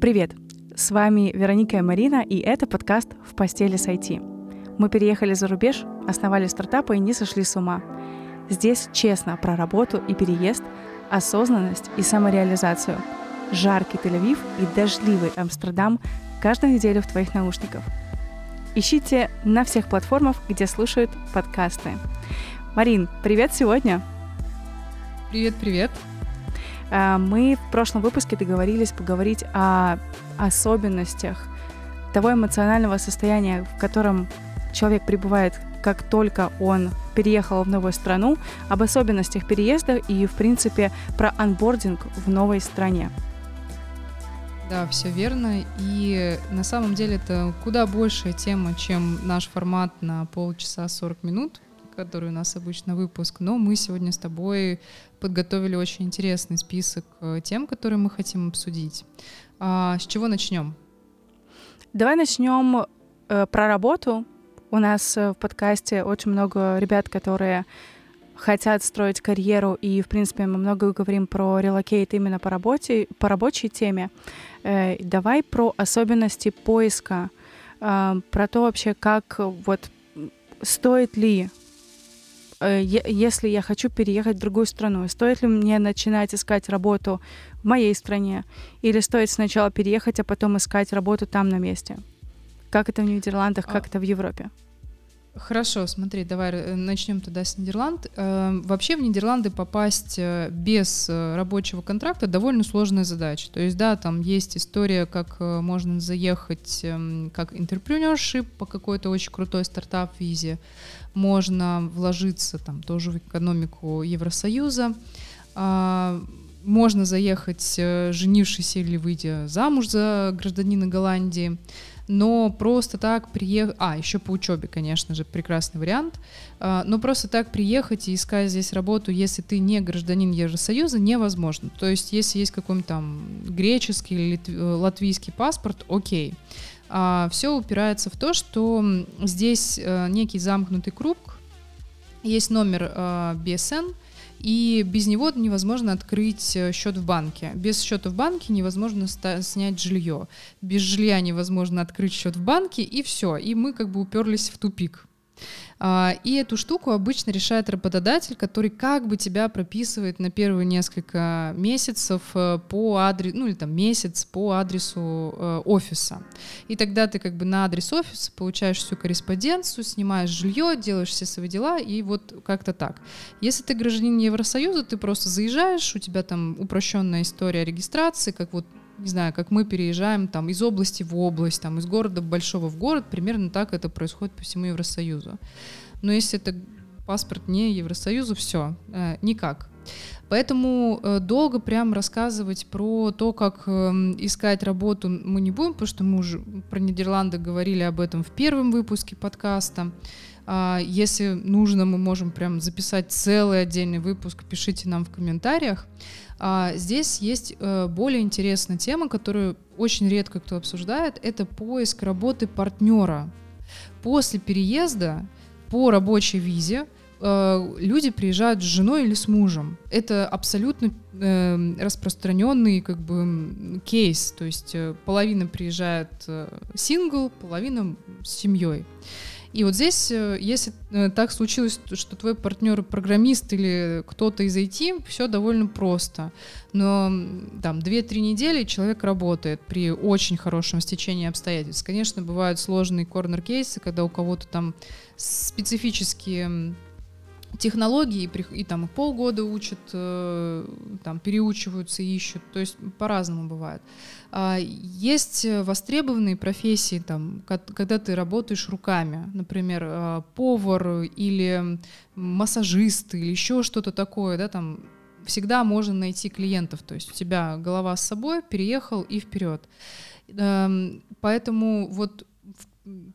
Привет! С вами Вероника и Марина, и это подкаст «В постели с IT». Мы переехали за рубеж, основали стартапы и не сошли с ума. Здесь честно про работу и переезд, осознанность и самореализацию. Жаркий Тель-Авив и дождливый Амстердам каждую неделю в твоих наушниках. Ищите на всех платформах, где слушают подкасты. Марин, привет сегодня! Привет-привет! А, мы в прошлом выпуске договорились поговорить о особенностях того эмоционального состояния, в котором человек пребывает, как только он переехал в новую страну, об особенностях переезда и, в принципе, про анбординг в новой стране. Да, все верно. И на самом деле это куда большая тема, чем наш формат на полчаса 40 минут, который у нас обычно выпуск. Но мы сегодня с тобой подготовили очень интересный список э, тем, которые мы хотим обсудить. А, с чего начнем? Давай начнем э, про работу. У нас э, в подкасте очень много ребят, которые хотят строить карьеру, и, в принципе, мы много говорим про релокейт именно по работе, по рабочей теме. Э, давай про особенности поиска, э, про то вообще, как вот стоит ли если я хочу переехать в другую страну, стоит ли мне начинать искать работу в моей стране, или стоит сначала переехать, а потом искать работу там на месте? Как это в Нидерландах, как а... это в Европе? Хорошо, смотри, давай э, начнем тогда с Нидерланд. Э, вообще в Нидерланды попасть без рабочего контракта довольно сложная задача. То есть, да, там есть история, как можно заехать эм, как интерпренершип по какой-то очень крутой стартап-визе можно вложиться там тоже в экономику Евросоюза, а, можно заехать, э, женившись или выйдя замуж за гражданина Голландии, но просто так приехать, а, еще по учебе, конечно же, прекрасный вариант, а, но просто так приехать и искать здесь работу, если ты не гражданин Евросоюза, невозможно. То есть, если есть какой-нибудь там греческий или латвийский паспорт, окей а, все упирается в то, что здесь а, некий замкнутый круг, есть номер а, BSN, и без него невозможно открыть э, счет в банке. Без счета в банке невозможно снять жилье. Без жилья невозможно открыть счет в банке, и все. И мы как бы уперлись в тупик. А, и эту штуку обычно решает работодатель, который как бы тебя прописывает на первые несколько месяцев э, по адресу, ну или там месяц по адресу э, офиса. И тогда ты как бы на адрес офиса получаешь всю корреспонденцию, снимаешь жилье, делаешь все свои дела, и вот как-то так. Если ты гражданин Евросоюза, ты просто заезжаешь, у тебя там упрощенная история регистрации, как вот не знаю, как мы переезжаем там из области в область, там из города большого в город, примерно так это происходит по всему Евросоюзу. Но если это паспорт не Евросоюзу, все, э, никак. Поэтому э, долго прям рассказывать про то, как э, искать работу мы не будем, потому что мы уже про Нидерланды говорили об этом в первом выпуске подкаста. А, если нужно, мы можем прям записать целый отдельный выпуск, пишите нам в комментариях. А здесь есть э, более интересная тема, которую очень редко кто обсуждает, это поиск работы партнера. После переезда по рабочей визе э, люди приезжают с женой или с мужем. Это абсолютно э, распространенный как бы кейс, то есть половина приезжает сингл, половина с семьей. И вот здесь, э, если э, так случилось, что твой партнер программист или кто-то из IT, все довольно просто. Но там 2-3 недели человек работает при очень хорошем стечении обстоятельств. Конечно, бывают сложные корнер-кейсы, когда у кого-то там специфические технологии и, там полгода учат, э, там переучиваются, ищут, то есть по-разному бывает. А, есть востребованные профессии, там, когда ты работаешь руками, например, а, повар или массажист или еще что-то такое, да, там всегда можно найти клиентов, то есть у тебя голова с собой, переехал и вперед. Эм, поэтому вот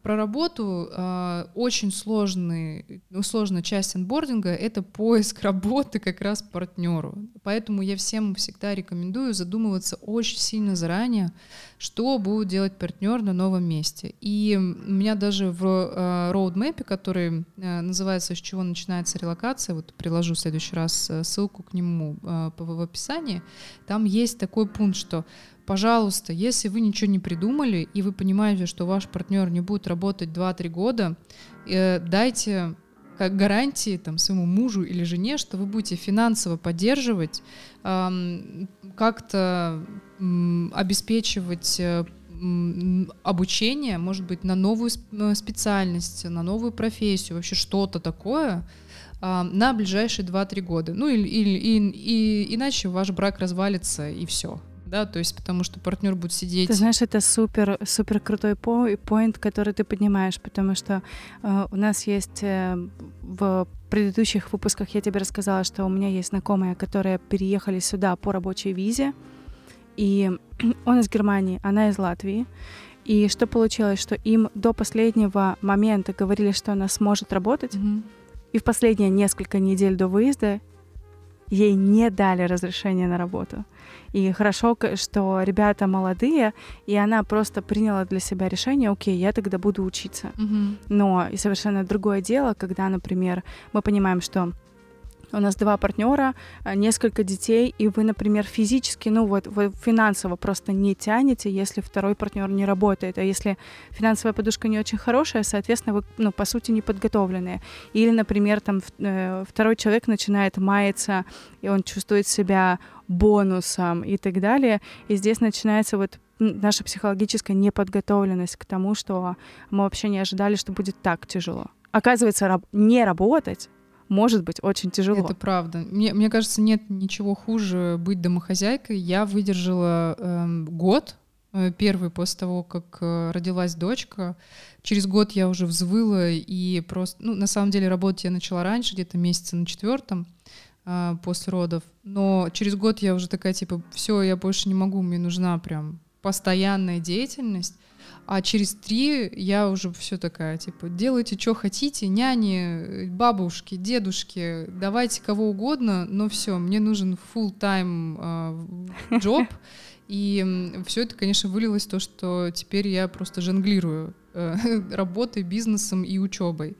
про работу э, очень сложный, ну, сложная часть анбординга — это поиск работы как раз партнеру. Поэтому я всем всегда рекомендую задумываться очень сильно заранее, что будет делать партнер на новом месте. И у меня даже в э, роудмэпе, который э, называется «С чего начинается релокация», вот приложу в следующий раз э, ссылку к нему э, в описании, там есть такой пункт, что пожалуйста, если вы ничего не придумали, и вы понимаете, что ваш партнер не будет работать 2-3 года, э, дайте как гарантии там, своему мужу или жене, что вы будете финансово поддерживать, эм, как-то эм, обеспечивать э, обучение, может быть, на новую э, специальность, на новую профессию, вообще что-то такое, э, на ближайшие 2-3 года. Ну, или, или, и, и, иначе ваш брак развалится, и все да, то есть потому что партнер будет сидеть. Ты знаешь, это супер, супер крутой поинт, который ты поднимаешь, потому что э, у нас есть э, в предыдущих выпусках я тебе рассказала, что у меня есть знакомые, которые переехали сюда по рабочей визе, и он из Германии, она из Латвии. И что получилось, что им до последнего момента говорили, что она сможет работать, mm-hmm. и в последние несколько недель до выезда ей не дали разрешение на работу. И хорошо, что ребята молодые, и она просто приняла для себя решение, окей, я тогда буду учиться. Mm-hmm. Но и совершенно другое дело, когда, например, мы понимаем, что у нас два партнера, э, несколько детей, и вы, например, физически, ну вот, вы финансово просто не тянете, если второй партнер не работает, а если финансовая подушка не очень хорошая, соответственно, вы, ну, по сути, не подготовленные. Или, например, там э, второй человек начинает маяться, и он чувствует себя бонусом и так далее, и здесь начинается вот наша психологическая неподготовленность к тому, что мы вообще не ожидали, что будет так тяжело. Оказывается, не работать может быть очень тяжело. Это правда. Мне, мне кажется, нет ничего хуже быть домохозяйкой. Я выдержала эм, год, э, первый после того, как э, родилась дочка. Через год я уже взвыла и просто... Ну, на самом деле, работать я начала раньше, где-то месяца на четвертом э, после родов. Но через год я уже такая, типа, все, я больше не могу, мне нужна прям постоянная деятельность. А через три я уже все такая, типа, делайте, что хотите, няни, бабушки, дедушки, давайте кого угодно, но все, мне нужен full-time э, job. И все это, конечно, вылилось в то, что теперь я просто жонглирую э, работой, бизнесом и учебой.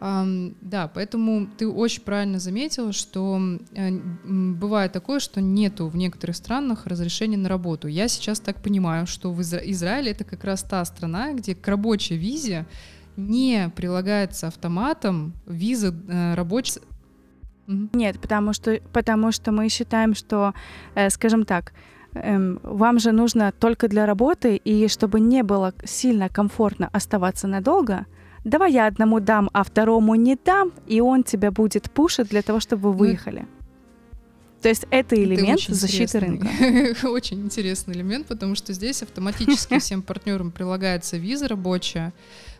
Да, поэтому ты очень правильно заметила, что э, бывает такое, что нету в некоторых странах разрешения на работу. Я сейчас так понимаю, что в Изра- Израиле это как раз та страна, где к рабочей визе не прилагается автоматом виза э, рабочей. Нет, потому что, потому что мы считаем, что, э, скажем так, эм, вам же нужно только для работы, и чтобы не было сильно комфортно оставаться надолго, давай я одному дам, а второму не дам, и он тебя будет пушить для того, чтобы вы ну, выехали. То есть это элемент это защиты рынка. очень интересный элемент, потому что здесь автоматически всем партнерам прилагается виза рабочая.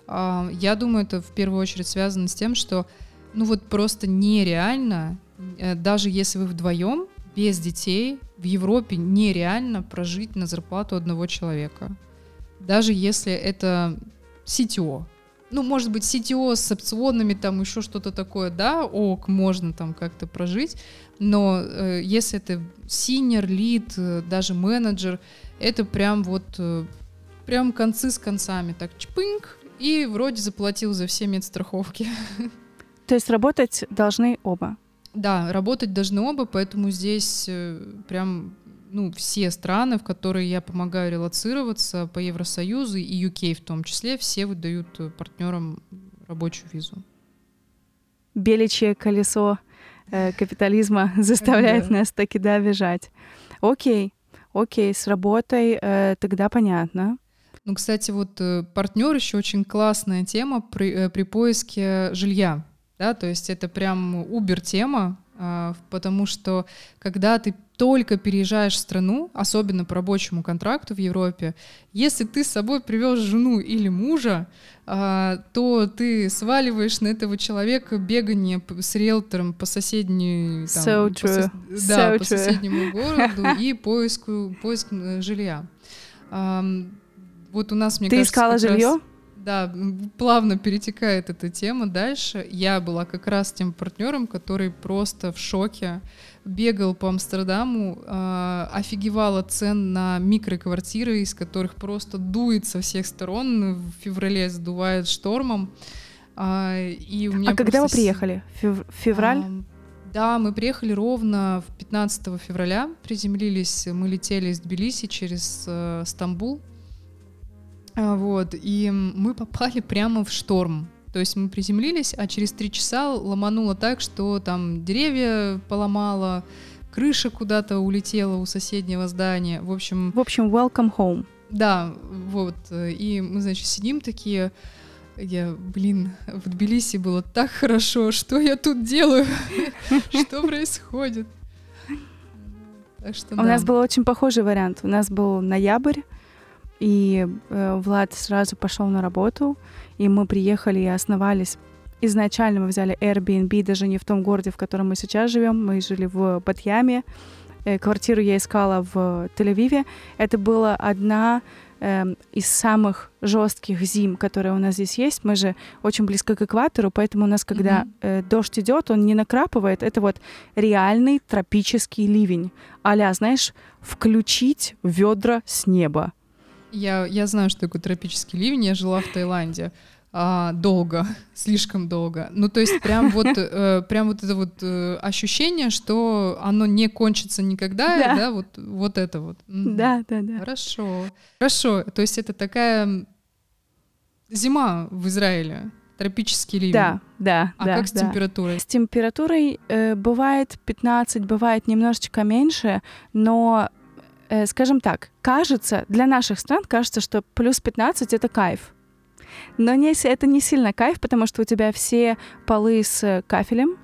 А, я думаю, это в первую очередь связано с тем, что ну вот просто нереально, э, даже если вы вдвоем, без детей, в Европе нереально прожить на зарплату одного человека. Даже если это CTO, ну, может быть, CTO с опционами, там еще что-то такое, да, ок, можно там как-то прожить, но э, если это senior, lead, э, даже менеджер, это прям вот, э, прям концы с концами, так чпыньк, и вроде заплатил за все медстраховки. То есть работать должны оба? Да, работать должны оба, поэтому здесь э, прям ну, все страны, в которые я помогаю релацироваться по Евросоюзу и UK в том числе, все выдают э, партнерам рабочую визу. Беличье колесо э, капитализма заставляет нас таки да бежать. Окей, окей, с работой э, тогда понятно. Ну, кстати, вот э, партнер еще очень классная тема при, э, при поиске жилья. Да, то есть это прям убер тема, э, потому что когда ты только переезжаешь в страну, особенно по рабочему контракту в Европе, если ты с собой привез жену или мужа, а, то ты сваливаешь на этого человека бегание с риэлтором по соседней, там, so по, со, да, so по соседнему городу и поиску, поиск э, жилья. Вот у нас, мне ты кажется, искала жилье? Раз... Да, плавно перетекает эта тема дальше. Я была как раз тем партнером, который просто в шоке бегал по Амстердаму, э, офигевал от цен на микроквартиры, из которых просто дует со всех сторон, в феврале задувает штормом. Э, и у меня а когда вы приехали? Фев- февраль? Э, Да, мы приехали ровно в 15 февраля, приземлились, мы летели из Тбилиси через э, Стамбул, а, вот, и мы попали прямо в шторм. То есть мы приземлились, а через три часа ломануло так, что там деревья поломало, крыша куда-то улетела у соседнего здания. В общем... В общем, welcome home. Да, вот. И мы, значит, сидим такие... Я, блин, в Тбилиси было так хорошо, что я тут делаю? Что происходит? У нас был очень похожий вариант. У нас был ноябрь, и э, Влад сразу пошел на работу, и мы приехали и основались. Изначально мы взяли Airbnb даже не в том городе, в котором мы сейчас живем. Мы жили в Батьяме. Э, квартиру я искала в Тель-Авиве. Это была одна э, из самых жестких зим, которые у нас здесь есть. Мы же очень близко к экватору, поэтому у нас, когда mm-hmm. э, дождь идет, он не накрапывает. Это вот реальный тропический ливень. Аля, знаешь, включить ведра с неба. Я, я знаю, что такое тропический ливень. Я жила в Таиланде а, долго, слишком долго. Ну, то есть прям вот, э, прям вот это вот э, ощущение, что оно не кончится никогда, да, да вот, вот это вот. Да, да, да. Хорошо. Хорошо. То есть это такая зима в Израиле. Тропический ливень. Да, да. А да, как с да. температурой? С температурой э, бывает 15, бывает немножечко меньше, но скажем так, кажется, для наших стран кажется, что плюс 15 — это кайф. Но не, это не сильно кайф, потому что у тебя все полы с кафелем,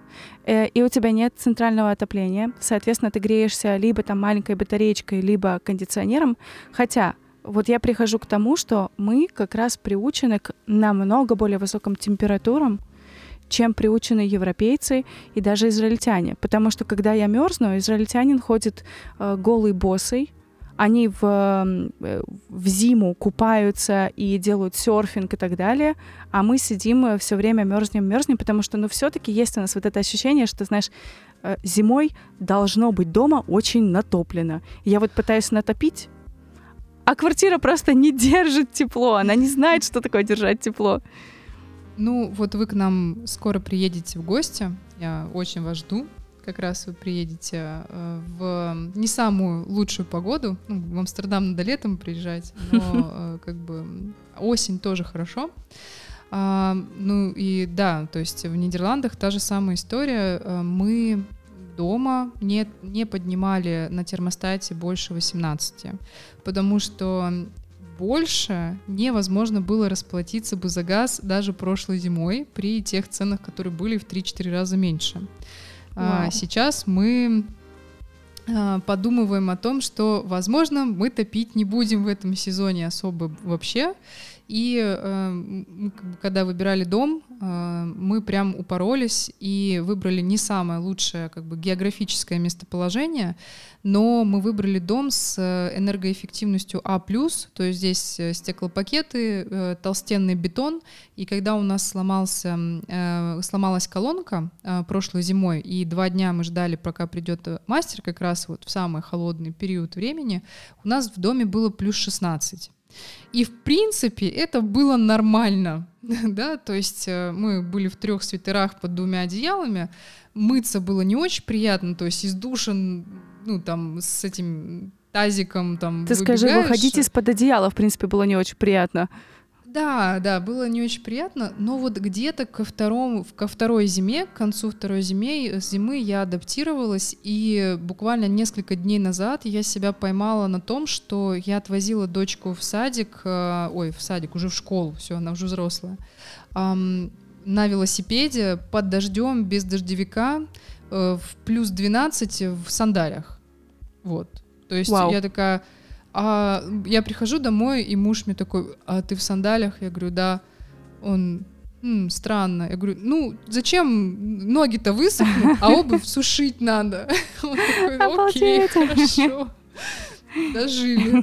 э, и у тебя нет центрального отопления. Соответственно, ты греешься либо там маленькой батареечкой, либо кондиционером. Хотя вот я прихожу к тому, что мы как раз приучены к намного более высоким температурам, чем приучены европейцы и даже израильтяне. Потому что когда я мерзну, израильтянин ходит э, голый босый, они в, э, в зиму купаются и делают серфинг и так далее, а мы сидим э, все время мерзнем, мерзнем, потому что, ну, все-таки есть у нас вот это ощущение, что, знаешь, э, зимой должно быть дома очень натоплено. Я вот пытаюсь натопить, а квартира просто не держит тепло, она не знает, что такое держать тепло. Ну, вот вы к нам скоро приедете в гости, я очень вас жду как раз вы приедете э, в не самую лучшую погоду. Ну, в Амстердам надо летом приезжать, но э, как бы осень тоже хорошо. А, ну и да, то есть в Нидерландах та же самая история. Э, мы дома не, не поднимали на термостате больше 18, потому что больше невозможно было расплатиться бы за газ даже прошлой зимой при тех ценах, которые были в 3-4 раза меньше. А, сейчас мы а, подумываем о том, что, возможно, мы топить не будем в этом сезоне особо вообще, и э, когда выбирали дом, э, мы прям упоролись и выбрали не самое лучшее как бы географическое местоположение, но мы выбрали дом с энергоэффективностью А+, то есть здесь э, стеклопакеты, э, толстенный бетон, и когда у нас сломался, э, сломалась колонка э, прошлой зимой, и два дня мы ждали, пока придет мастер, как раз вот в самый холодный период времени, у нас в доме было плюс 16. И в принципе это было нормально, да, то есть э, мы были в трех свитерах под двумя одеялами, мыться было не очень приятно, то есть из душа, ну там с этим тазиком там. Ты скажи, выходить из-под одеяла, в принципе, было не очень приятно. Да, да, было не очень приятно, но вот где-то ко, второму, ко второй зиме, к концу второй зиме, зимы я адаптировалась, и буквально несколько дней назад я себя поймала на том, что я отвозила дочку в садик, э, ой, в садик, уже в школу, все, она уже взрослая, на велосипеде под дождем, без дождевика, э, в плюс 12 в сандалях. Вот. То есть Вау. я такая а я прихожу домой, и муж мне такой, а ты в сандалях? Я говорю, да. Он, М, странно. Я говорю, ну, зачем ноги-то высохнут, а обувь сушить надо? Он такой, окей, хорошо. Дожили.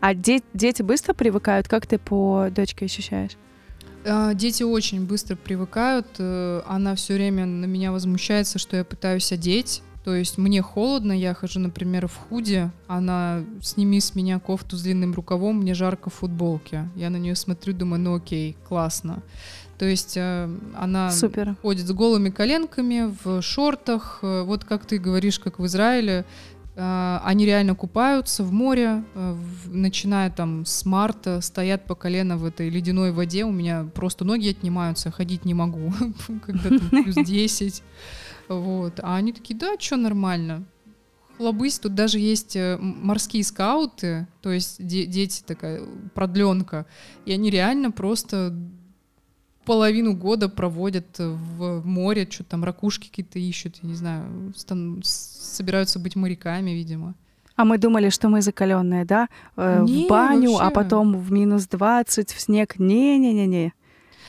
А де- дети быстро привыкают? Как ты по дочке ощущаешь? А, дети очень быстро привыкают. Э, она все время на меня возмущается, что я пытаюсь одеть. То есть мне холодно, я хожу, например, в худе, она сними с меня кофту с длинным рукавом, мне жарко в футболке. Я на нее смотрю, думаю, ну окей, классно. То есть э, она Супер. ходит с голыми коленками, в шортах, э, вот как ты говоришь, как в Израиле. Э, они реально купаются в море, начиная там с марта, стоят по колено в этой ледяной воде. У меня просто ноги отнимаются, ходить не могу, когда там плюс 10. Вот. А они такие, да, что нормально. Хлобысь, тут даже есть э, морские скауты, то есть де- дети такая продленка, и они реально просто половину года проводят в море, что там ракушки какие-то ищут, я не знаю, стан- собираются быть моряками, видимо. А мы думали, что мы закаленные, да? Э, Не, в баню, а вообще. потом в минус 20, в снег. Не-не-не-не.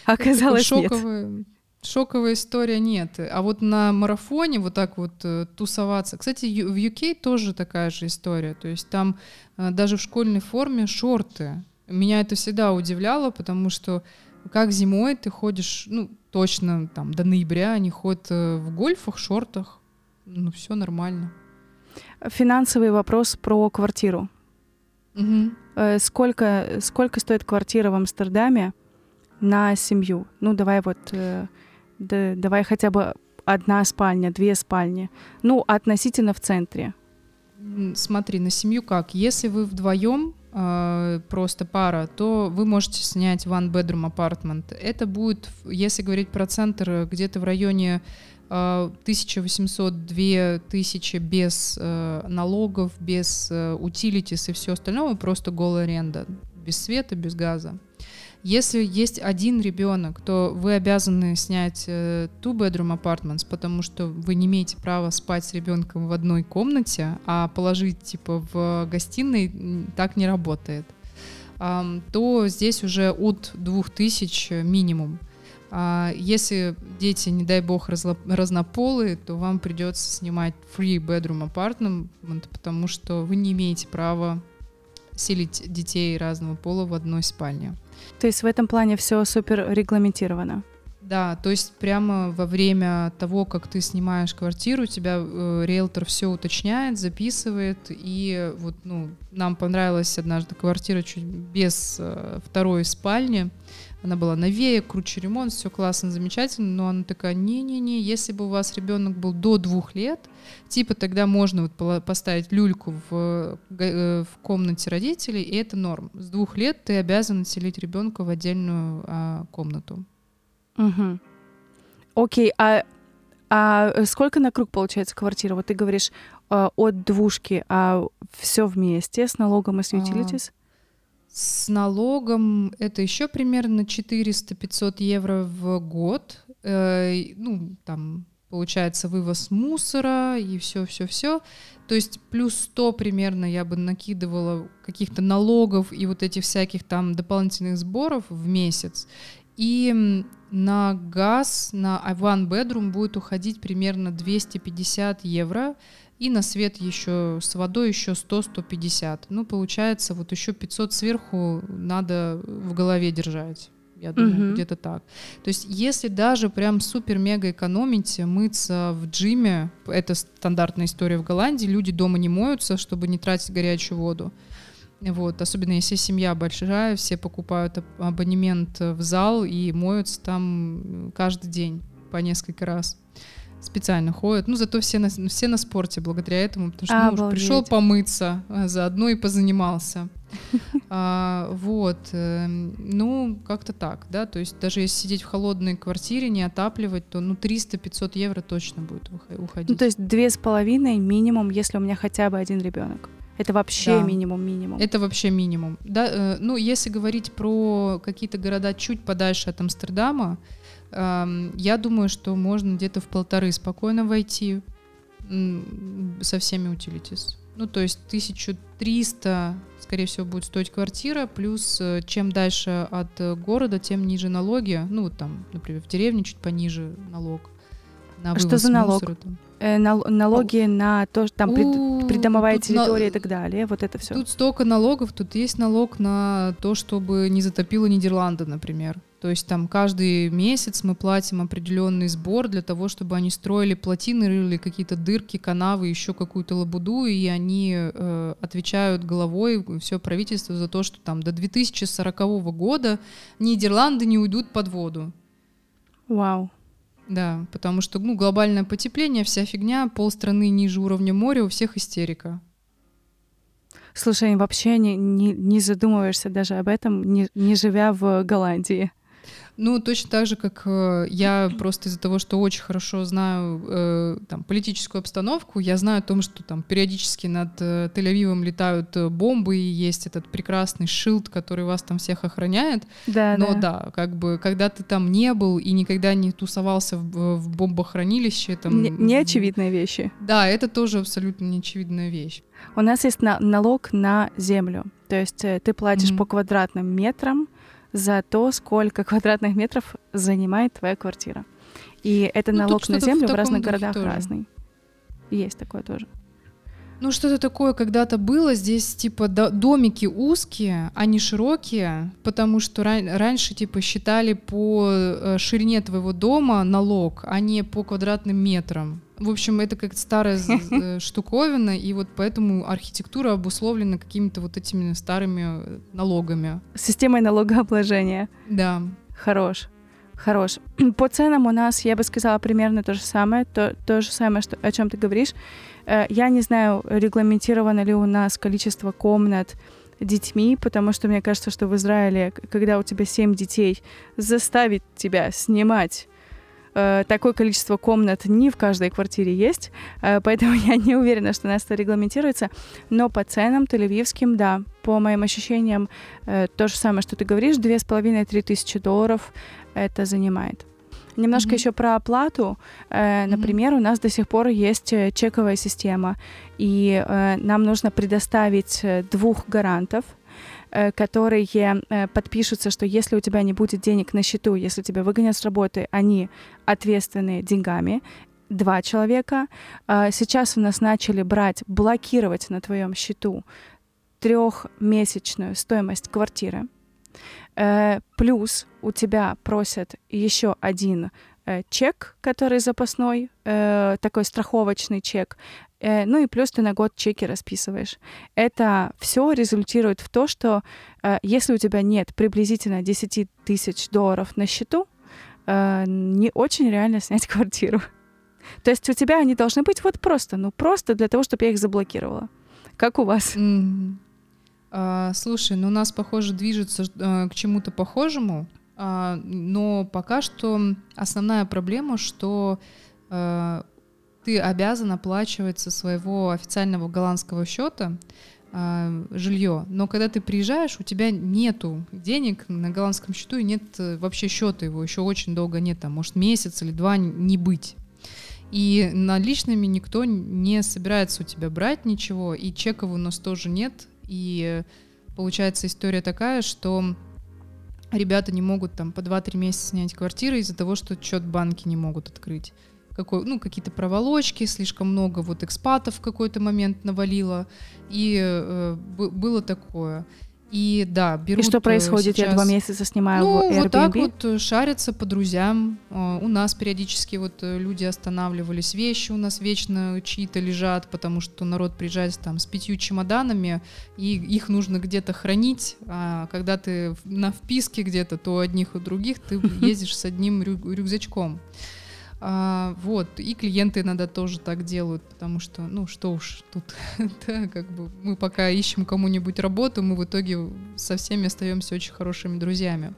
Оказалось, Такой нет. Шоковая, история нет. А вот на марафоне вот так вот э, тусоваться. Кстати, в UK тоже такая же история. То есть там э, даже в школьной форме шорты. Меня это всегда удивляло, потому что как зимой ты ходишь, ну, точно там до ноября они ходят э, в гольфах, шортах. Ну, все нормально. Финансовый вопрос про квартиру. Э, Сколько, сколько стоит квартира в Амстердаме на семью? Ну, давай вот, да- давай хотя бы одна спальня, две спальни. Ну, относительно в центре. Смотри, на семью как? Если вы вдвоем э, просто пара, то вы можете снять one bedroom apartment. Это будет, если говорить про центр, где-то в районе э, 1800-2000 без э, налогов, без э, utilities и все остальное, просто голая аренда, без света, без газа. Если есть один ребенок, то вы обязаны снять э, two bedroom apartments, потому что вы не имеете права спать с ребенком в одной комнате, а положить типа в гостиной так не работает. То здесь уже от 2000 минимум. А если дети, не дай бог, разнополые, то вам придется снимать free bedroom apartment, потому что вы не имеете права селить детей разного пола в одной спальне. То есть в этом плане все супер регламентировано. Да, то есть прямо во время того, как ты снимаешь квартиру, тебя э, риэлтор все уточняет, записывает, и вот, ну, нам понравилась однажды квартира чуть без э, второй спальни, она была новее, круче ремонт, все классно, замечательно, но она такая, не-не-не, если бы у вас ребенок был до двух лет, типа тогда можно вот поставить люльку в, э, э, в комнате родителей, и это норм. С двух лет ты обязан селить ребенка в отдельную а, комнату. Мгм. Окей, а, а сколько на круг получается квартира? Вот ты говоришь э, от двушки, а все вместе с налогом и с А, utilities? С налогом это еще примерно 400-500 евро в год. Э, ну, там получается вывоз мусора и все-все-все. То есть плюс 100 примерно я бы накидывала каких-то налогов и вот этих всяких там дополнительных сборов в месяц. И на газ, на one bedroom будет уходить примерно 250 евро. И на свет еще с водой еще 100-150. Ну, получается, вот еще 500 сверху надо в голове держать. Я думаю, Мгм. где-то так. То есть, если даже прям супер-мега экономить, мыться в джиме, это стандартная история в Голландии, люди дома не моются, чтобы не тратить горячую воду. Вот, особенно если семья большая, все покупают аб- абонемент в зал и моются там каждый день по несколько раз. Специально ходят. Ну, зато все на, все на спорте благодаря этому, потому что ну, уж Обалдеть. пришел помыться, а заодно и позанимался. А, вот. эм, Ну, как-то так, да. То есть даже если сидеть в холодной квартире, не отапливать, то ну 300-500 евро точно будет уходить. Ну, то есть две с половиной минимум, если у меня хотя бы один ребенок. Это вообще Да. минимум минимум. Это вообще минимум. Да, э, ну, если говорить про какие-то города чуть подальше от Амстердама, я думаю, что можно где-то в полторы спокойно войти со всеми утилитис. Ну, то есть 1300, скорее всего, будет стоить квартира, плюс э, чем дальше от э, города, тем ниже налоги. Ну, вот там, например, в деревне чуть пониже налог. На А что за налог? мусора там. Э, нал- налоги на то, что там У, придомовая тут на- территория и так далее. Вот это все. Тут столько налогов, тут есть налог на то, чтобы не затопило Нидерланды, например. То есть там каждый месяц мы платим определенный сбор для того, чтобы они строили плотины, рыли какие-то дырки, канавы, еще какую-то лабуду, и они э, отвечают головой все правительство за то, что там до 2040 года Нидерланды не уйдут под воду. Вау. Да, потому что ну, глобальное потепление, вся фигня, полстраны ниже уровня моря, у всех истерика. Слушай, вообще не, не, не задумываешься даже об этом, не, не живя в Голландии. Ну, точно так же, как э, я просто из-за того, что очень хорошо знаю э, там, политическую обстановку, я знаю о том, что там периодически над э, Тель-Авивом летают э, бомбы, и есть этот прекрасный шилд, который вас там всех охраняет. Да, Но да. да, как бы, когда ты там не был и никогда не тусовался в, в бомбохранилище, там... Не, неочевидные вещи. Да, это тоже абсолютно неочевидная вещь. У нас есть на, налог на землю. То есть э, ты платишь Мгм. по квадратным метрам за то, сколько квадратных метров занимает твоя квартира. И это Ну, налог на в землю в, таком разных городах тоже. разный. Есть такое тоже. Ну, что-то такое когда-то было. Здесь, типа, до- домики узкие, не широкие, потому что ран- раньше, типа, считали по э, ширине твоего дома налог, а не по квадратным метрам. В общем, это как старая э, штуковина, и вот поэтому архитектура обусловлена какими-то вот этими старыми э, налогами. Системой налогообложения. Да. Хорош. Хорош. По ценам у нас, я бы сказала, примерно то же самое. То, то же самое, что, о чем ты говоришь. Э, Я не знаю, регламентировано ли у нас количество комнат детьми, потому что мне кажется, что в Израиле, когда у тебя семь детей, заставить тебя снимать э, такое количество комнат не в каждой квартире есть, э, поэтому я не уверена, что у нас это регламентируется. Но по ценам тель-авивским, да, по моим ощущениям, э, то же самое, что ты говоришь, две с половиной-три тысячи долларов это занимает. Немножко Мгм. еще про оплату. Э. Например, у нас до сих пор есть чековая система, и э, нам нужно предоставить двух гарантов, которые э, подпишутся, что если у тебя не будет денег на счету, если тебя выгонят с работы, они ответственны деньгами. Два человека. А Сейчас у нас начали брать, блокировать на твоем счету трехмесячную стоимость квартиры. Э, Плюс у тебя просят еще один э, чек, который запасной, э, такой страховочный чек. Э, Ну и плюс ты на год чеки расписываешь. Это все результирует в то, что э, если у тебя нет приблизительно 10 тысяч долларов на счету, э, не очень реально снять квартиру. То есть у тебя они должны быть вот просто, ну просто для того, чтобы я их заблокировала. Как у вас? Мгм. А, слушай, ну у нас, похоже, движется э, к чему-то похожему, но пока что основная проблема, что э, ты обязан оплачивать со своего официального голландского счета жилье, но когда ты приезжаешь, у тебя нету денег на голландском счету и нет э, вообще счета его, еще очень долго нет, там, может месяц или два не быть. И наличными никто не собирается у тебя брать ничего, и чеков у нас тоже нет. И получается история такая, что ребята не могут там по 2-3 месяца снять квартиры из-за того, что счет банки не могут открыть. Какой, ну, какие-то проволочки, слишком много вот экспатов в какой-то момент навалило. И э, было такое. И да, И берут что э, происходит? Я сейчас- два месяца снимаю ну, в Airbnb. вот так вот э, шарятся по друзьям. Э, У нас периодически вот люди останавливались, вещи у нас вечно чьи-то лежат, потому что народ приезжает там с пятью чемоданами, и их нужно где-то хранить. А когда ты на вписке где-то, то у одних и других ты ездишь с одним рю- рюкзачком. А, вот, и клиенты иногда тоже так делают, потому что, ну, что уж тут, да, как бы мы пока ищем кому-нибудь работу, мы в итоге со всеми остаемся очень хорошими друзьями.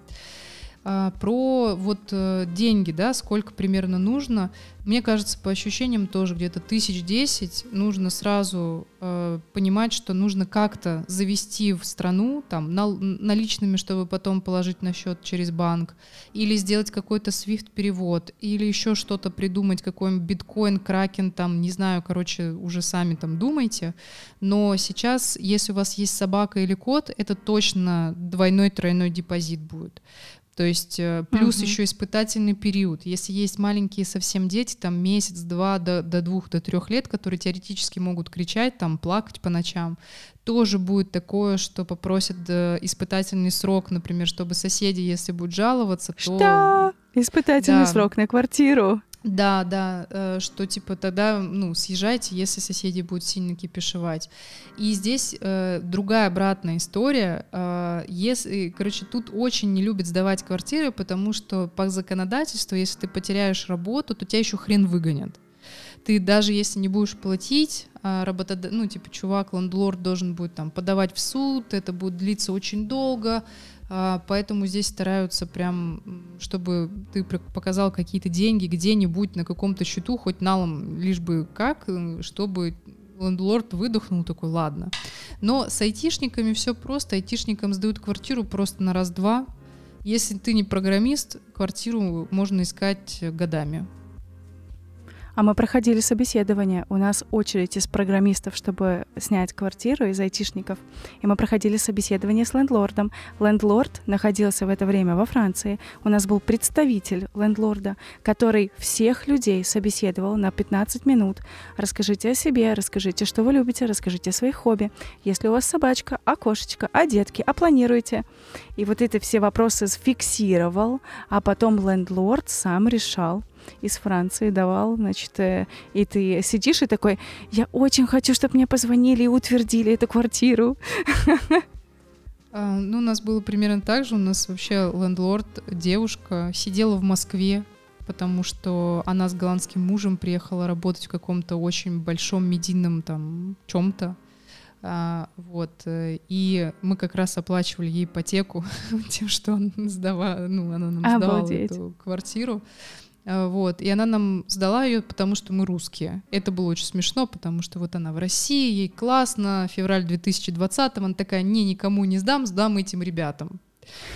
А, про вот э, деньги, да, сколько примерно нужно, мне кажется, по ощущениям тоже где-то тысяч десять нужно сразу э, понимать, что нужно как-то завести в страну там нал- наличными, чтобы потом положить на счет через банк, или сделать какой-то SWIFT перевод, или еще что-то придумать, какой-нибудь биткоин, кракен, там, не знаю, короче, уже сами там думайте. Но сейчас, если у вас есть собака или кот, это точно двойной-тройной депозит будет. То есть э, плюс Мгм. еще испытательный период. Если есть маленькие совсем дети, там месяц-два до, до двух, до трех лет, которые теоретически могут кричать, там плакать по ночам, тоже будет такое, что попросят э, испытательный срок, например, чтобы соседи, если будут жаловаться, то Что? Испытательный Да. срок на квартиру. Да, да, э, что типа тогда, ну, съезжайте, если соседи будут сильно кипишевать. И здесь э, другая обратная история. Э, если, короче, тут очень не любят сдавать квартиры, потому что по законодательству, если ты потеряешь работу, то тебя еще хрен выгонят. Ты даже если не будешь платить, а работод... ну, типа, чувак, лендлорд должен будет там подавать в суд, это будет длиться очень долго, поэтому здесь стараются прям, чтобы ты показал какие-то деньги где-нибудь на каком-то счету, хоть налом, лишь бы как, э, чтобы лендлорд выдохнул такой, ладно. Но с айтишниками все просто, айтишникам сдают квартиру просто на раз-два. Если ты не программист, квартиру можно искать годами. А мы проходили собеседование. У нас очередь из программистов, чтобы снять квартиру из айтишников. И мы проходили собеседование с лендлордом. Лендлорд находился в это время во Франции. У нас был представитель лендлорда, который всех людей собеседовал на 15 минут. Расскажите о себе, расскажите, что вы любите, расскажите о своих хобби. Если у вас собачка, а кошечка, а детки, а планируете. И вот эти все вопросы фиксировал, а потом лендлорд сам решал, из Франции давал, значит, э, и ты сидишь и такой, я очень хочу, чтобы мне позвонили и утвердили эту квартиру. А, ну, у нас было примерно так же. У нас вообще лендлорд, девушка, сидела в Москве, потому что она с голландским мужем приехала работать в каком-то очень большом медийном там чем-то. А, вот. Э, и мы как раз оплачивали ей ипотеку тем, что он сдавала, ну, она нам сдавала Обалдеть. эту квартиру. Э, вот, и она нам сдала ее, потому что мы русские. Это было очень смешно, потому что вот она в России, ей классно, февраль 2020, она такая, не, никому не сдам, сдам этим ребятам.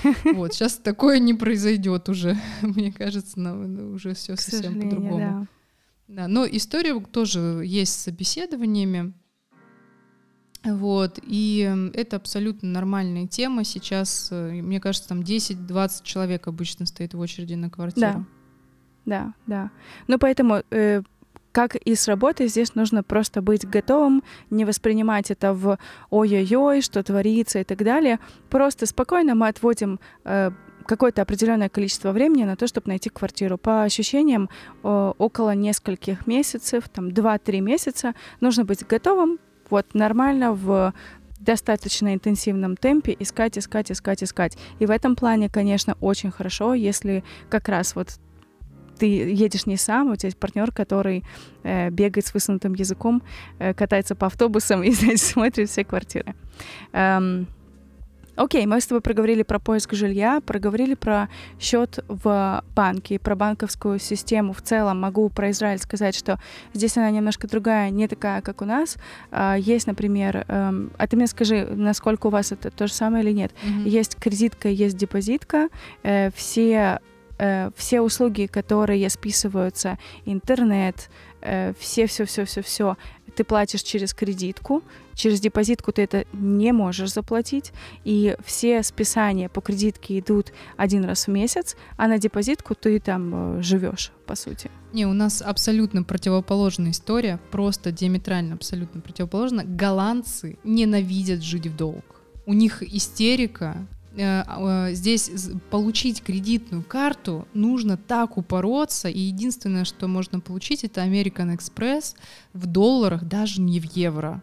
Вот, сейчас такое не произойдет уже, мне кажется, ну, уже все совсем по-другому. Да. да, но история тоже есть с собеседованиями. Вот, и это абсолютно нормальная тема. Сейчас, э, мне кажется, там 10-20 человек обычно стоит в очереди на квартиру. Да да, да. Ну, поэтому, э, как и с работой, здесь нужно просто быть готовым, не воспринимать это в ой-ой-ой, что творится и так далее. Просто спокойно мы отводим э, какое-то определенное количество времени на то, чтобы найти квартиру. По ощущениям, э, около нескольких месяцев, там 2-3 месяца, нужно быть готовым, вот нормально в достаточно интенсивном темпе искать, искать, искать, искать. И в этом плане, конечно, очень хорошо, если как раз вот ты едешь не сам, у тебя есть партнер, который э, бегает с высунутым языком, э, катается по автобусам и, знаете, смотрит все квартиры. Эм, Окей, мы с тобой проговорили про поиск жилья, проговорили про счет в банке, про банковскую систему в целом. Могу про Израиль сказать, что здесь она немножко другая, не такая, как у нас. А, есть, например, эм, а ты мне скажи, насколько у вас это то же самое или нет? Mm-hmm. Есть кредитка, есть депозитка. Э, все э, все услуги, которые списываются, интернет, э, все, все, все, все, все, ты платишь через кредитку, через депозитку ты это не можешь заплатить, и все списания по кредитке идут один раз в месяц, а на депозитку ты там э, живешь, по сути. Не, у нас абсолютно противоположная история, просто диаметрально абсолютно противоположно. Голландцы ненавидят жить в долг. У них истерика, здесь получить кредитную карту нужно так упороться, и единственное, что можно получить, это American Express в долларах, даже не в евро.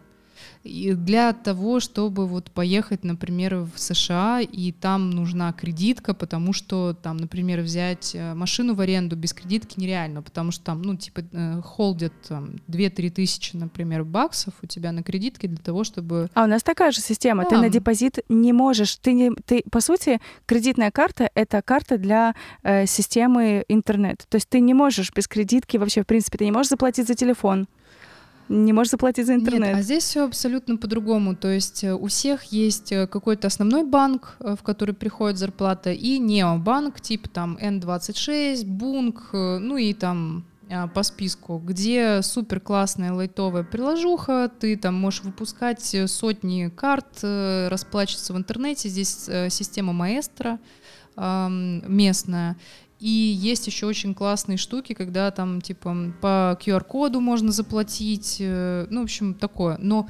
И для того, чтобы вот поехать, например, в США, и там нужна кредитка, потому что там, например, взять э, машину в аренду без кредитки нереально, потому что там, ну, типа, э, холдят там 2-3 тысячи, например, баксов у тебя на кредитке для того, чтобы... А у нас такая же система. Да. Ты на депозит не можешь, ты не, ты, по сути, кредитная карта — это карта для э, системы интернет. То есть ты не можешь без кредитки вообще, в принципе, ты не можешь заплатить за телефон, не можешь заплатить за интернет. Нет, а здесь все абсолютно по-другому. То есть э, у всех есть э, какой-то основной банк, э, в который приходит зарплата, и необанк, типа там N26, Бунк, ну и там по списку, где супер классная лайтовая приложуха, ты там можешь выпускать сотни карт, расплачиваться в интернете, здесь система маэстро местная, и есть еще очень классные штуки, когда там типа по QR-коду можно заплатить, э, ну, в общем, такое. Но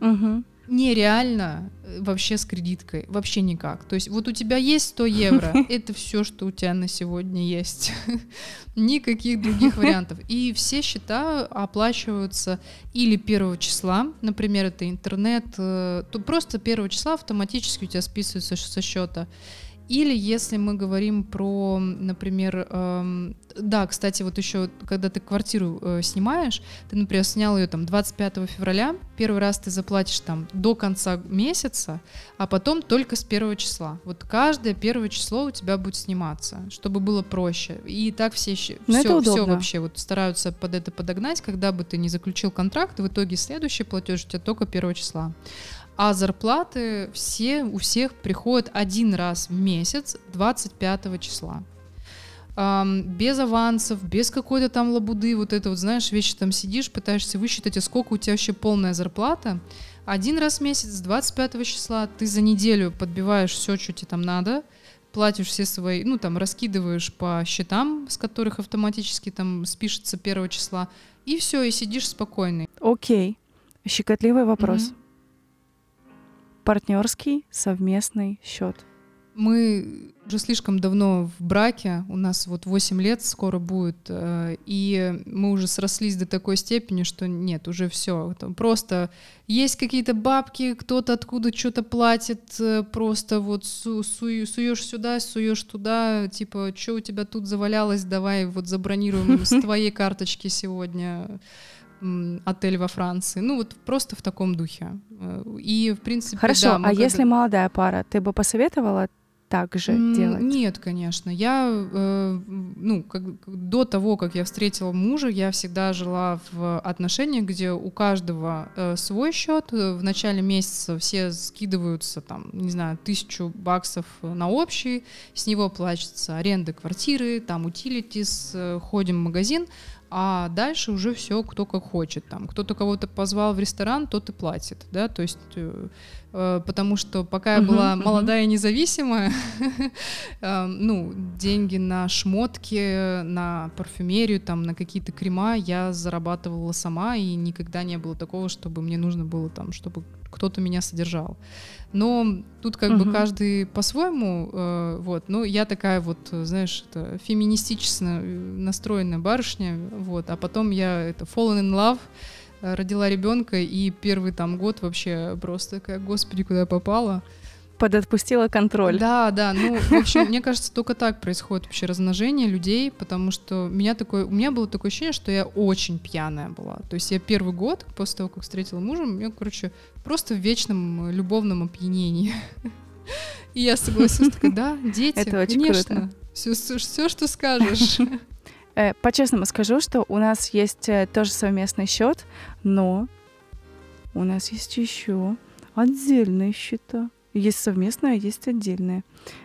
угу. нереально э, вообще с кредиткой, вообще никак. То есть вот у тебя есть 100 евро, это все, что у тебя на сегодня есть. Никаких других вариантов. И все счета оплачиваются или первого числа, например, это интернет, э, то просто первого числа автоматически у тебя списывается со счета. Или если мы говорим про, например, эм, да, кстати, вот еще, когда ты квартиру э, снимаешь, ты, например, снял ее там 25 февраля, первый раз ты заплатишь там до конца месяца, а потом только с первого числа. Вот каждое первое число у тебя будет сниматься, чтобы было проще. И так все, все, все вообще вот стараются под это подогнать, когда бы ты не заключил контракт, в итоге следующий платеж у тебя только первого числа. А зарплаты все, у всех приходят один раз в месяц, 25 числа. Um, без авансов, без какой-то там лабуды, вот это вот, знаешь, вещи там сидишь, пытаешься высчитать, а сколько у тебя вообще полная зарплата. Один раз в месяц, 25 числа, ты за неделю подбиваешь все, что тебе там надо, платишь все свои, ну, там, раскидываешь по счетам, с которых автоматически там спишется первого числа, и все, и сидишь спокойный. Окей. Щекотливый вопрос. Mm-hmm партнерский совместный счет? Мы уже слишком давно в браке, у нас вот 8 лет скоро будет, э, и мы уже срослись до такой степени, что нет, уже все. Просто есть какие-то бабки, кто-то откуда что-то платит, э, просто вот су су суешь сюда, суешь туда, типа, что у тебя тут завалялось, давай вот забронируем с твоей карточки сегодня отель во Франции. Ну, вот просто в таком духе. Э, и, в принципе, Хорошо, да, а когда... если молодая пара, ты бы посоветовала так же mm, делать? Нет, конечно. Я, э, ну, как, до того, как я встретила мужа, я всегда жила в отношениях, где у каждого э, свой счет. В начале месяца все скидываются, там, не знаю, тысячу баксов на общий, с него плачется аренда квартиры, там, утилитис, э, ходим в магазин, а дальше уже все кто как хочет. Там кто-то кого-то позвал в ресторан, тот и платит, да, то есть э, потому что пока я была uh-huh, молодая и независимая, э, ну деньги на шмотки, на парфюмерию, там на какие-то крема я зарабатывала сама и никогда не было такого, чтобы мне нужно было там, чтобы кто-то меня содержал. Но тут как угу. бы каждый по-своему, э, вот. Ну, я такая вот, знаешь, это феминистично настроенная барышня, вот. А потом я это fallen in love, э, родила ребенка, и первый там год вообще просто как, господи, куда я попала подотпустила контроль. Да, да. Ну, в общем, мне кажется, только так происходит вообще размножение людей, потому что у меня такое, у меня было такое ощущение, что я очень пьяная была. То есть я первый год после того, как встретила мужа, я, короче, просто в вечном любовном опьянении. И я согласилась, такая, да, дети, Это очень конечно, круто. Все, все, что скажешь. Э, по-честному скажу, что у нас есть э, тоже совместный счет, но у нас есть еще отдельные счета. Есть совместное, а есть отдельное.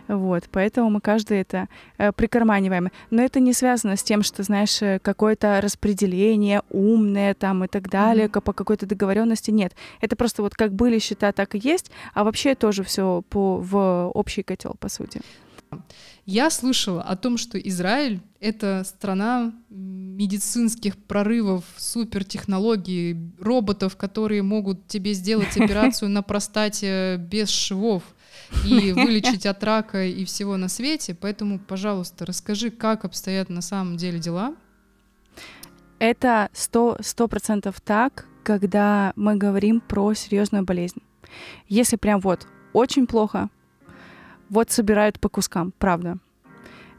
Вот, поэтому мы каждый это э, прикарманиваем. Но это не связано с тем, что, знаешь, э, какое-то распределение умное там и так далее, mm-hmm. по какой-то договоренности. Нет. Это просто вот как были счета, так и есть, а вообще тоже все по, в общий котел, по сути. Я слышала о том, что Израиль — это страна медицинских прорывов, супертехнологий, роботов, которые могут тебе сделать операцию на простате без швов и вылечить от рака и всего на свете. Поэтому, пожалуйста, расскажи, как обстоят на самом деле дела. Это сто процентов так, когда мы говорим про серьезную болезнь. Если прям вот очень плохо, вот собирают по кускам, правда.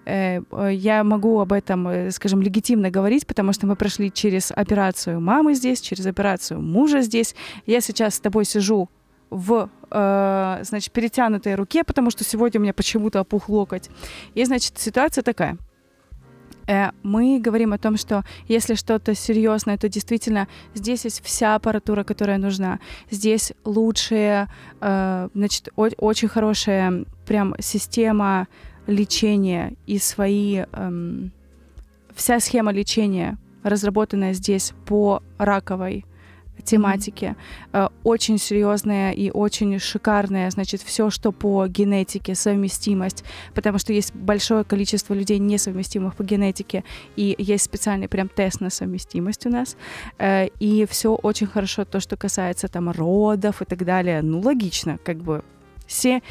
Э, э, я могу об этом, э, скажем, легитимно говорить, потому что мы прошли через операцию мамы здесь, через операцию мужа здесь. Я сейчас с тобой сижу в, значит, перетянутой руке, потому что сегодня у меня почему-то опух локоть. И, значит, ситуация такая — мы говорим о том, что если что-то серьезное, то действительно здесь есть вся аппаратура, которая нужна. Здесь лучшая, э, значит, очень хорошая прям система лечения и свои эм, вся схема лечения разработанная здесь по раковой тематики, mm-hmm. очень серьезная и очень шикарная, значит, все, что по генетике, совместимость, потому что есть большое количество людей несовместимых по генетике, и есть специальный прям тест на совместимость у нас, э, и все очень хорошо, то, что касается там родов и так далее, ну, логично, как бы, все,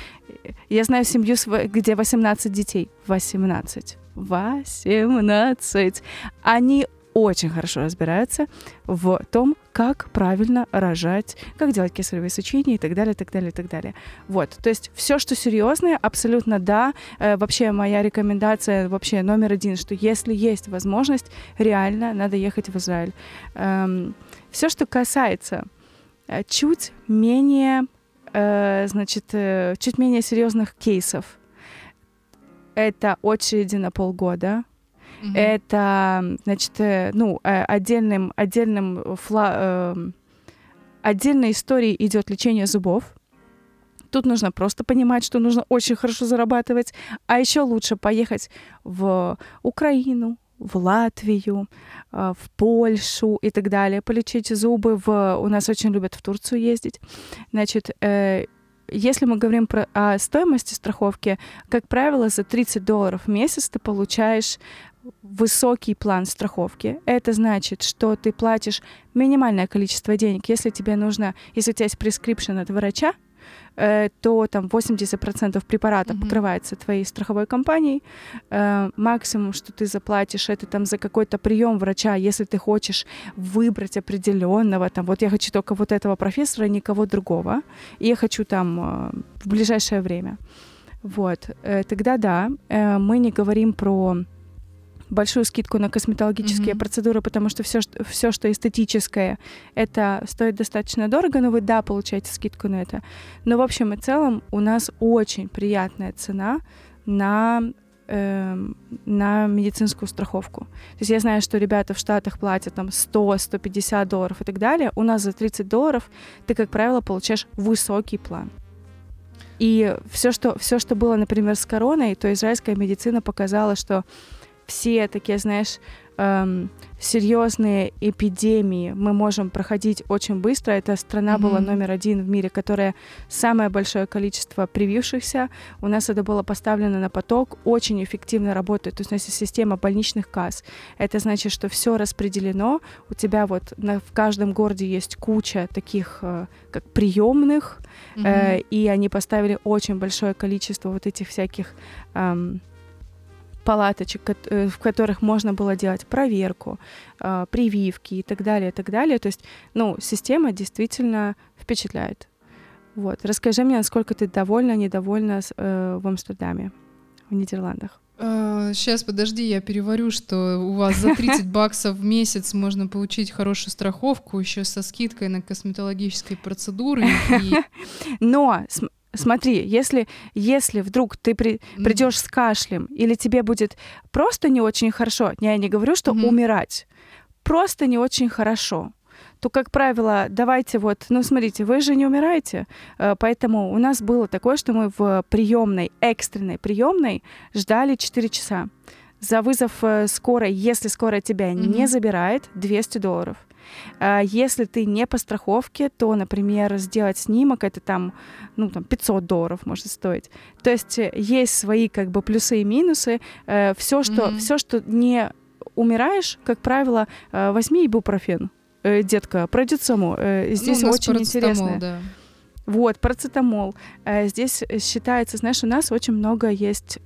я знаю семью, где 18 детей, 18, 18, они очень хорошо разбираются в том, как правильно рожать, как делать кесарево сечение и так далее, так далее, так далее. Вот, то есть все, что серьезное, абсолютно да. Э, вообще моя рекомендация вообще номер один, что если есть возможность, реально надо ехать в Израиль. Эм, все, что касается э, чуть менее, э, значит, э, чуть менее серьезных кейсов, это очереди на полгода, Mm-hmm. Это, значит, э, ну, э, отдельным, отдельным фла... Э, отдельной историей идет лечение зубов. Тут нужно просто понимать, что нужно очень хорошо зарабатывать, а еще лучше поехать в Украину, в Латвию, в Польшу и так далее, полечить зубы. В... У нас очень любят в Турцию ездить. Значит, если мы говорим про о стоимости страховки, как правило, за 30 долларов в месяц ты получаешь высокий план страховки. Это значит, что ты платишь минимальное количество денег. Если тебе нужно, если у тебя есть прескрипшн от врача, э, то там 80% препаратов mm-hmm. покрывается твоей страховой компанией. Э, максимум, что ты заплатишь, это там за какой-то прием врача, если ты хочешь выбрать определенного, там, вот я хочу только вот этого профессора, никого другого, и я хочу там э, в ближайшее время. Вот, тогда да, мы не говорим про большую скидку на косметологические mm-hmm. процедуры, потому что все, что, все, что эстетическое, это стоит достаточно дорого, но вы, да, получаете скидку на это. Но в общем и целом у нас очень приятная цена на эм, на медицинскую страховку. То есть я знаю, что ребята в Штатах платят там 100-150 долларов и так далее. У нас за 30 долларов ты, как правило, получаешь высокий план. И все, что, все, что было, например, с короной, то израильская медицина показала, что все такие, знаешь, эм, серьезные эпидемии мы можем проходить очень быстро. Эта страна mm-hmm. была номер один в мире, которая самое большое количество привившихся. У нас это было поставлено на поток, очень эффективно работает. То есть у нас есть система больничных касс. Это значит, что все распределено. У тебя вот на, в каждом городе есть куча таких э, как приемных, mm-hmm. э, и они поставили очень большое количество вот этих всяких эм, палаточек, э, в которых можно было делать проверку, а, прививки и так далее, и так далее. То есть, ну, система действительно впечатляет. Вот. Расскажи мне, насколько ты довольна, недовольна э, в Амстердаме, в Нидерландах. Сейчас, а, подожди, я переварю, что у вас за 30 баксов в месяц можно получить хорошую страховку, еще со скидкой на косметологические процедуры. И... Но Смотри, если, если вдруг ты при, придешь с кашлем, или тебе будет просто не очень хорошо, я не говорю, что mm-hmm. умирать, просто не очень хорошо, то, как правило, давайте вот, ну, смотрите, вы же не умираете, э, поэтому у нас было такое, что мы в приемной, экстренной приемной ждали 4 часа. За вызов э, скорой, если скорая тебя mm-hmm. не забирает, 200 долларов. А если ты не по страховке, то, например, сделать снимок, это там, ну, там 500 долларов может стоить. То есть э, есть свои как бы плюсы и минусы. Э, все, что, mm-hmm. все, что не умираешь, как правило, э, возьми ибупрофен. Детка, пройдет само. Здесь ну, очень интересно. Да. Вот, парацетамол. Здесь считается, знаешь, у нас очень много есть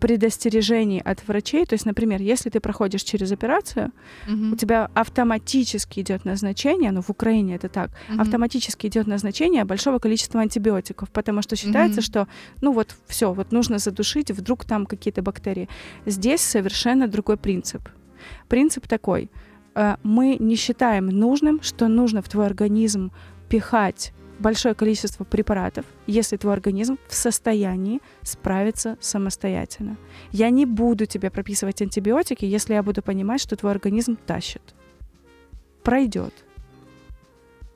предостережений от врачей. То есть, например, если ты проходишь через операцию, mm-hmm. у тебя автоматически идет назначение, ну в Украине это так, mm-hmm. автоматически идет назначение большого количества антибиотиков, потому что считается, mm-hmm. что ну вот все, вот нужно задушить, вдруг там какие-то бактерии. Здесь совершенно другой принцип. Принцип такой: э, мы не считаем нужным, что нужно в твой организм пихать большое количество препаратов, если твой организм в состоянии справиться самостоятельно. Я не буду тебе прописывать антибиотики, если я буду понимать, что твой организм тащит. Пройдет.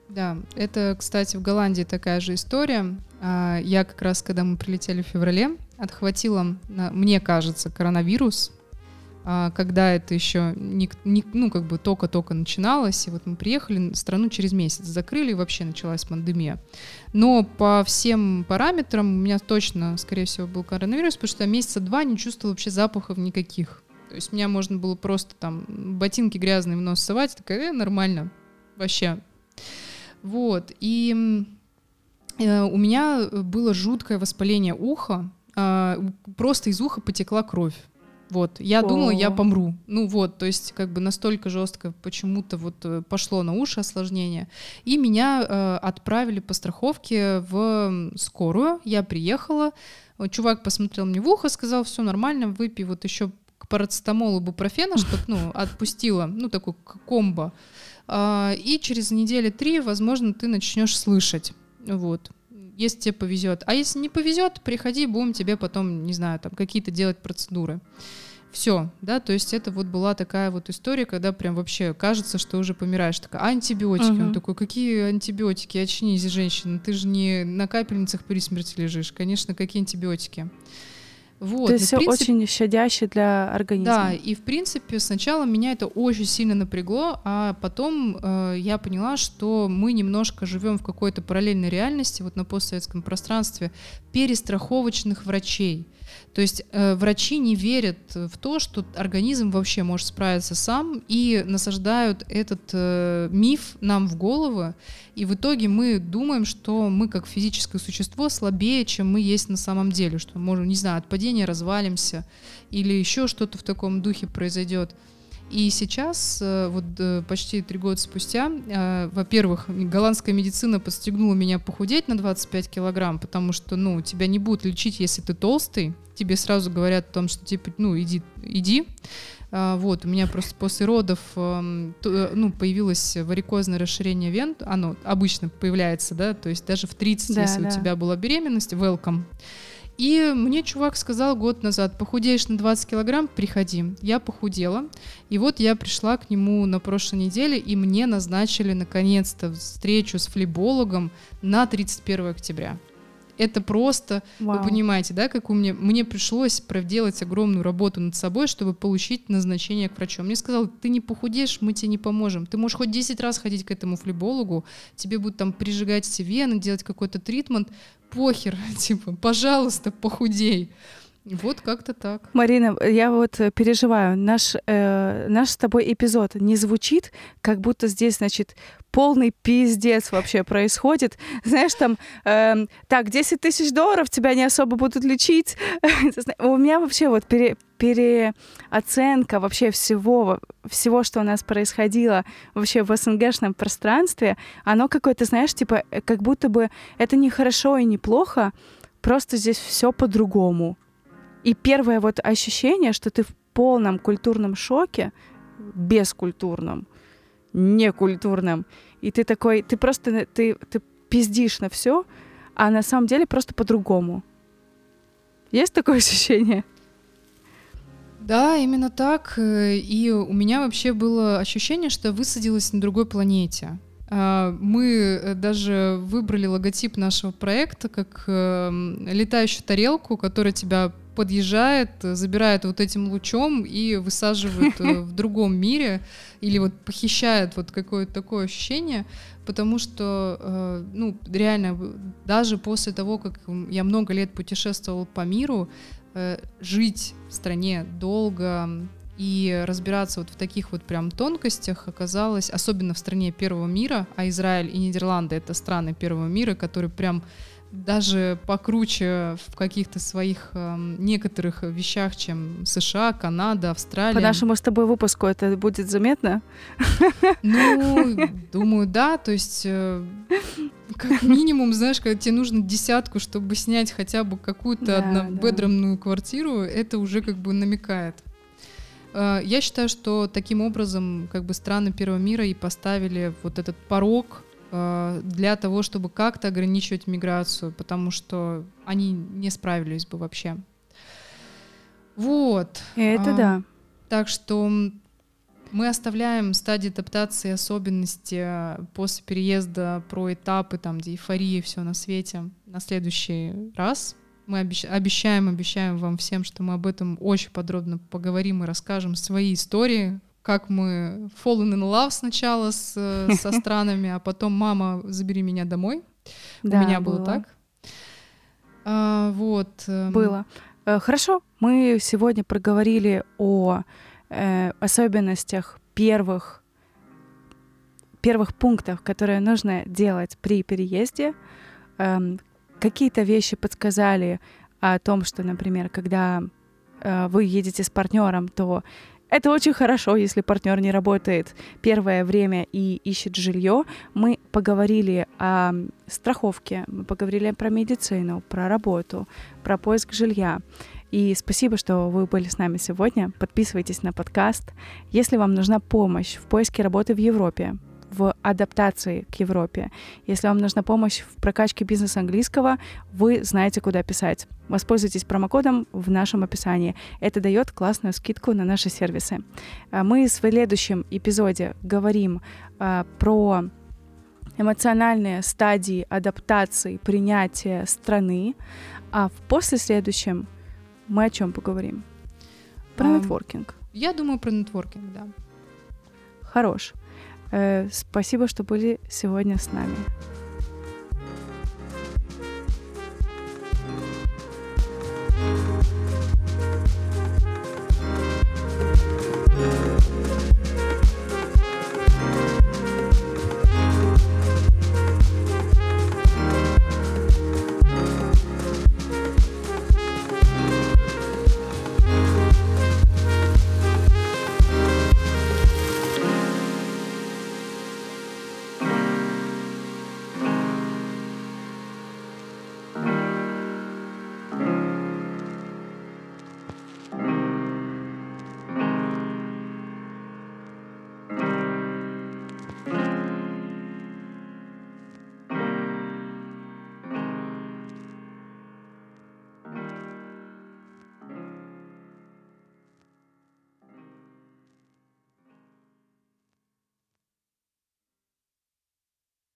Да, это, кстати, в Голландии такая же история. А, я как раз, когда мы прилетели в феврале, отхватила, мне кажется, коронавирус. А когда это еще не, не, ну, как бы только-только начиналось, и вот мы приехали, страну через месяц закрыли, и вообще началась пандемия. Но по всем параметрам у меня точно, скорее всего, был коронавирус, потому что я месяца два не чувствовала вообще запахов никаких. То есть меня можно было просто там ботинки грязные в нос совать, такая, э, нормально, вообще. Вот, и э, у меня было жуткое воспаление уха, э, просто из уха потекла кровь. Вот, я О. думала, я помру. Ну вот, то есть как бы настолько жестко почему-то вот э, пошло на уши осложнение. И меня э, отправили по страховке в скорую. Я приехала, чувак посмотрел мне в ухо, сказал, все нормально, выпей вот еще к парацетамолу бупрофена, чтобы, ну, отпустила, ну, такой комбо. А, и через недели три, возможно, ты начнешь слышать. Вот если тебе повезет. А если не повезет, приходи, будем тебе потом, не знаю, там какие-то делать процедуры. Все, да, то есть это вот была такая вот история, когда прям вообще кажется, что уже помираешь. Такая, антибиотики. Угу. Он такой, какие антибиотики? Очнись, женщина, ты же не на капельницах при смерти лежишь. Конечно, какие антибиотики? Вот, То есть все принципе, очень щадяще для организма. Да, и в принципе сначала меня это очень сильно напрягло, а потом э, я поняла, что мы немножко живем в какой-то параллельной реальности, вот на постсоветском пространстве, перестраховочных врачей. То есть э, врачи не верят в то, что организм вообще может справиться сам, и насаждают этот э, миф нам в головы, и в итоге мы думаем, что мы как физическое существо слабее, чем мы есть на самом деле, что можем, не знаю, от падения развалимся, или еще что-то в таком духе произойдет. И сейчас, э, вот э, почти три года спустя, э, во-первых, голландская медицина подстегнула меня похудеть на 25 килограмм, потому что, ну, тебя не будут лечить, если ты толстый. Тебе сразу говорят о том, что, типа, ну, иди, иди. Вот, у меня просто после родов, эм, ну, появилось варикозное расширение вен, оно обычно появляется, да, то есть даже в 30, да, если да. у тебя была беременность, welcome. И мне чувак сказал год назад, похудеешь на 20 килограмм, приходи. Я похудела. И вот я пришла к нему на прошлой неделе, и мне назначили наконец-то встречу с флебологом на 31 октября. Это просто, Вау. вы понимаете, да, как у меня, мне пришлось проделать огромную работу над собой, чтобы получить назначение к врачу. Мне сказал, ты не похудеешь, мы тебе не поможем. Ты можешь хоть 10 раз ходить к этому флебологу, тебе будут там прижигать все вены, делать какой-то тритмент, похер, типа, пожалуйста, похудей. Вот как-то так. Марина, я вот переживаю. Наш, э, наш с тобой эпизод не звучит, как будто здесь, значит, полный пиздец вообще происходит. Знаешь, там, э, так, 10 тысяч долларов тебя не особо будут лечить. У меня вообще вот пере, переоценка вообще всего, всего, что у нас происходило вообще в СНГшном пространстве, оно какое-то, знаешь, типа, э, как будто бы это не хорошо и не плохо, просто здесь все по-другому. И первое вот ощущение, что ты в полном культурном шоке, бескультурном, некультурном, и ты такой, ты просто, ты, ты пиздишь на все, а на самом деле просто по-другому. Есть такое ощущение? Да, именно так. И у меня вообще было ощущение, что я высадилась на другой планете. А, мы даже выбрали логотип нашего проекта как эм, летающую тарелку, которая тебя подъезжает, забирает вот этим лучом и высаживает э, в другом мире или вот похищает вот какое-то такое ощущение, потому что, э, ну, реально, даже после того, как я много лет путешествовала по миру, э, жить в стране долго и разбираться вот в таких вот прям тонкостях оказалось, особенно в стране первого мира, а Израиль и Нидерланды — это страны первого мира, которые прям даже покруче в каких-то своих э, некоторых вещах, чем США, Канада, Австралия. По нашему с тобой выпуску это будет заметно? Ну, думаю, да. То есть, э, как минимум, знаешь, когда тебе нужно десятку, чтобы снять хотя бы какую-то да, однобедромную да. квартиру, это уже как бы намекает. Э, я считаю, что таким образом как бы страны первого мира и поставили вот этот порог Э, для того, чтобы как-то ограничивать миграцию, потому что они не справились бы вообще. Вот. Это а, да. Так что мы оставляем стадии адаптации особенности э, после переезда про этапы, там, где эйфория, все на свете, на следующий раз. Мы обещ... обещаем, обещаем вам всем, что мы об этом очень подробно поговорим и расскажем свои истории, как мы fallen in love сначала с, э, со странами, а потом мама забери меня домой. Да, У меня было, было так. А, вот. Эм, было. Э, хорошо, мы сегодня проговорили о э, особенностях первых первых пунктов, которые нужно делать при переезде. Эм, какие-то вещи подсказали о том, что, например, когда э, вы едете с партнером, то это очень хорошо, если партнер не работает первое время и ищет жилье. Мы поговорили о страховке, мы поговорили про медицину, про работу, про поиск жилья. И спасибо, что вы были с нами сегодня. Подписывайтесь на подкаст. Если вам нужна помощь в поиске работы в Европе, в адаптации к Европе. Если вам нужна помощь в прокачке бизнеса английского, вы знаете, куда писать. Воспользуйтесь промокодом в нашем описании. Это дает классную скидку на наши сервисы. А мы в следующем эпизоде говорим а, про эмоциональные стадии адаптации, принятия страны, а в последующем мы о чем поговорим? Про um, нетворкинг. Я думаю про нетворкинг, да. Хорош. Э, спасибо, что были сегодня с нами.